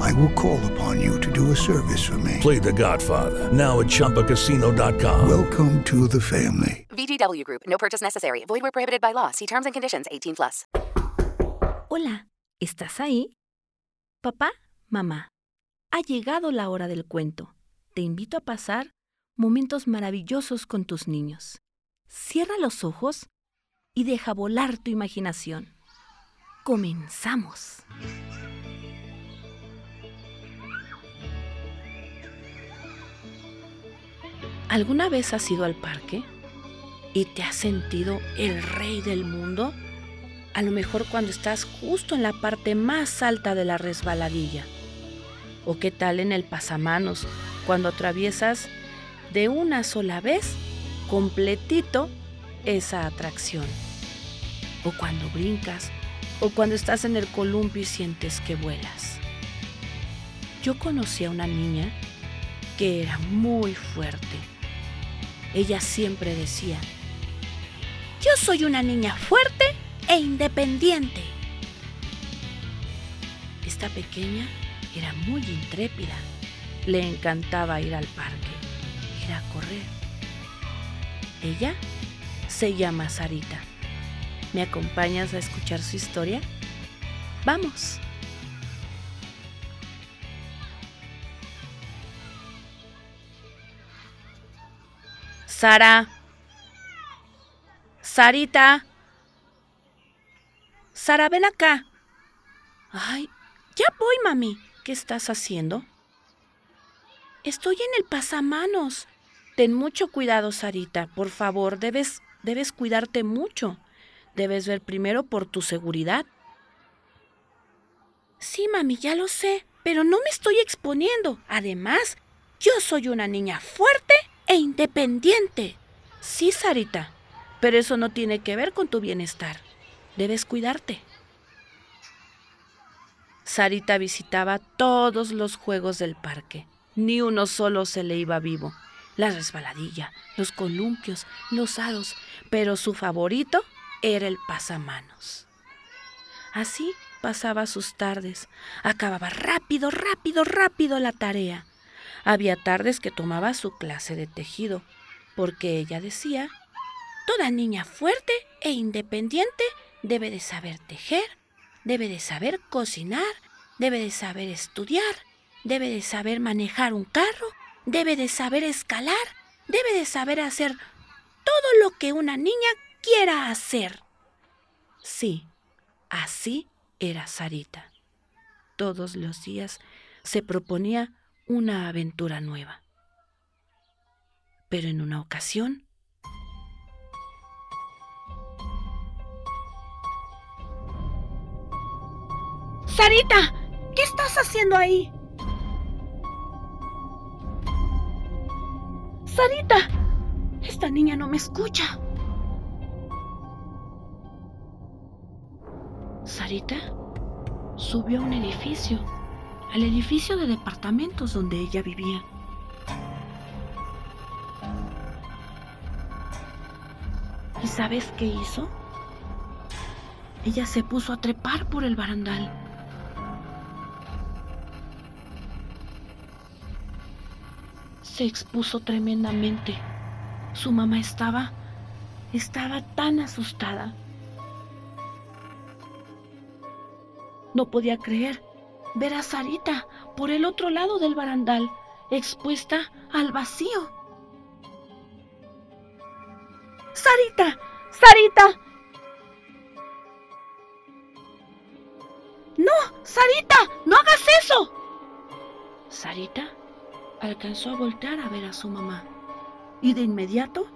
I will call upon you to do a service for me. Play The Godfather now at ChumbaCasino.com. Welcome to the family. VGW Group. No purchase necessary. Void where prohibited by law. See terms and conditions. 18 plus. Hola, ¿estás ahí? Papá, mamá, ha llegado la hora del cuento. Te invito a pasar momentos maravillosos con tus niños. Cierra los ojos y deja volar tu imaginación. Comenzamos. ¿Alguna vez has ido al parque y te has sentido el rey del mundo? A lo mejor cuando estás justo en la parte más alta de la resbaladilla. ¿O qué tal en el pasamanos cuando atraviesas de una sola vez completito esa atracción? ¿O cuando brincas? ¿O cuando estás en el columpio y sientes que vuelas? Yo conocí a una niña que era muy fuerte ella siempre decía, yo soy una niña fuerte e independiente. Esta pequeña era muy intrépida. Le encantaba ir al parque, ir a correr. Ella se llama Sarita. ¿Me acompañas a escuchar su historia? Vamos. Sara. Sarita. Sara, ven acá. Ay, ya voy, mami. ¿Qué estás haciendo? Estoy en el pasamanos. Ten mucho cuidado, Sarita. Por favor, debes, debes cuidarte mucho. Debes ver primero por tu seguridad. Sí, mami, ya lo sé, pero no me estoy exponiendo. Además, yo soy una niña fuerte e independiente. Sí, Sarita, pero eso no tiene que ver con tu bienestar. Debes cuidarte. Sarita visitaba todos los juegos del parque. Ni uno solo se le iba vivo. La resbaladilla, los columpios, los hados, pero su favorito era el pasamanos. Así pasaba sus tardes. Acababa rápido, rápido, rápido la tarea. Había tardes que tomaba su clase de tejido, porque ella decía, toda niña fuerte e independiente debe de saber tejer, debe de saber cocinar, debe de saber estudiar, debe de saber manejar un carro, debe de saber escalar, debe de saber hacer todo lo que una niña quiera hacer. Sí, así era Sarita. Todos los días se proponía una aventura nueva. Pero en una ocasión... Sarita, ¿qué estás haciendo ahí? Sarita, esta niña no me escucha. Sarita subió a un edificio al edificio de departamentos donde ella vivía. ¿Y sabes qué hizo? Ella se puso a trepar por el barandal. Se expuso tremendamente. Su mamá estaba, estaba tan asustada. No podía creer ver a Sarita por el otro lado del barandal, expuesta al vacío. Sarita, Sarita. No, Sarita, no hagas eso. Sarita alcanzó a voltear a ver a su mamá y de inmediato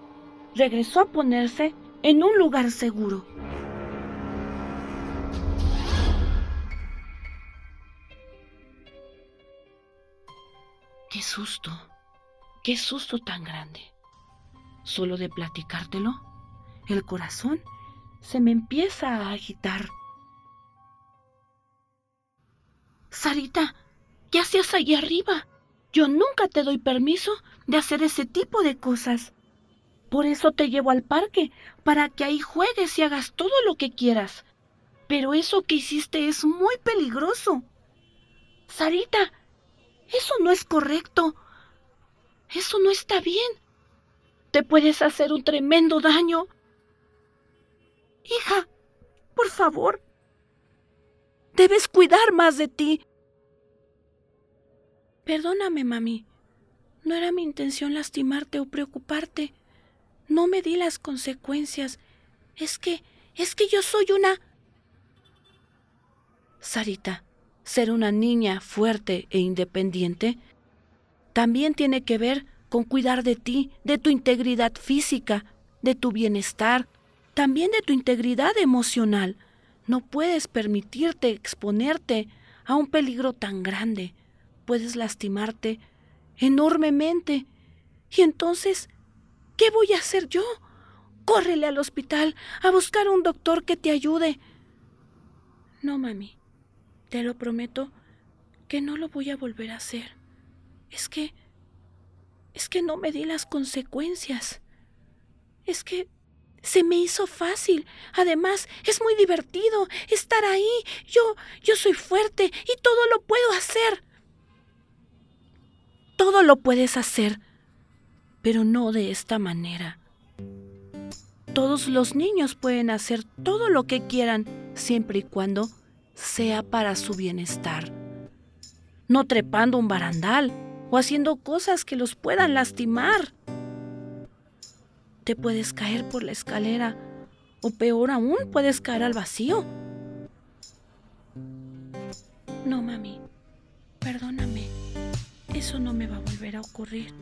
regresó a ponerse en un lugar seguro. Qué susto, qué susto tan grande. Solo de platicártelo, el corazón se me empieza a agitar. Sarita, ¿qué hacías allí arriba? Yo nunca te doy permiso de hacer ese tipo de cosas. Por eso te llevo al parque, para que ahí juegues y hagas todo lo que quieras. Pero eso que hiciste es muy peligroso. Sarita, eso no es correcto. Eso no está bien. Te puedes hacer un tremendo daño. Hija, por favor. Debes cuidar más de ti. Perdóname, mami. No era mi intención lastimarte o preocuparte. No me di las consecuencias. Es que, es que yo soy una... Sarita, ser una niña fuerte e independiente también tiene que ver con cuidar de ti, de tu integridad física, de tu bienestar, también de tu integridad emocional. No puedes permitirte exponerte a un peligro tan grande. Puedes lastimarte enormemente. Y entonces, ¿qué voy a hacer yo? Córrele al hospital a buscar un doctor que te ayude. No, mami. Te lo prometo que no lo voy a volver a hacer. Es que... Es que no me di las consecuencias. Es que se me hizo fácil. Además, es muy divertido estar ahí. Yo, yo soy fuerte y todo lo puedo hacer. Todo lo puedes hacer, pero no de esta manera. Todos los niños pueden hacer todo lo que quieran siempre y cuando sea para su bienestar. No trepando un barandal o haciendo cosas que los puedan lastimar. Te puedes caer por la escalera o peor aún, puedes caer al vacío. No, mami, perdóname. Eso no me va a volver a ocurrir.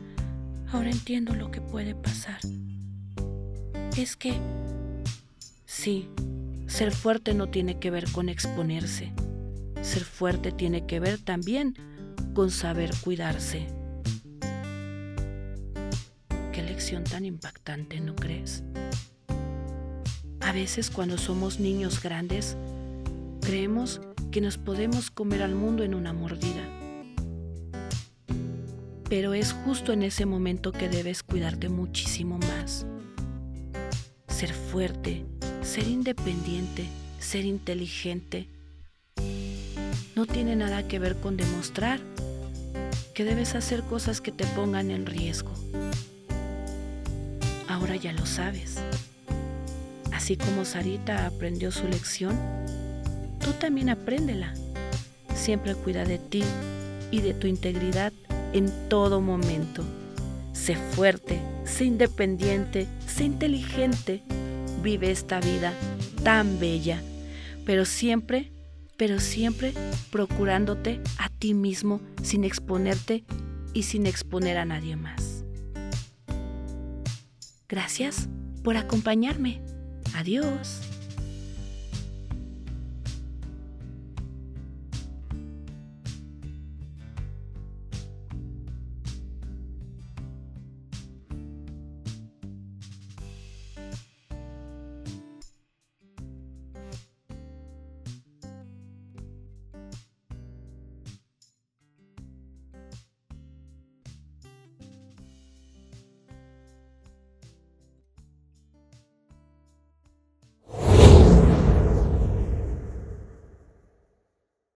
Ahora entiendo lo que puede pasar. Es que... Sí, ser fuerte no tiene que ver con exponerse. Ser fuerte tiene que ver también con saber cuidarse. Qué lección tan impactante, ¿no crees? A veces cuando somos niños grandes, creemos que nos podemos comer al mundo en una mordida. Pero es justo en ese momento que debes cuidarte muchísimo más. Ser fuerte, ser independiente, ser inteligente, no tiene nada que ver con demostrar que debes hacer cosas que te pongan en riesgo. Ahora ya lo sabes. Así como Sarita aprendió su lección, tú también apréndela. Siempre cuida de ti y de tu integridad en todo momento. Sé fuerte, sé independiente, sé inteligente. Vive esta vida tan bella, pero siempre, pero siempre procurándote a ti mismo sin exponerte y sin exponer a nadie más. Gracias por acompañarme. Adiós.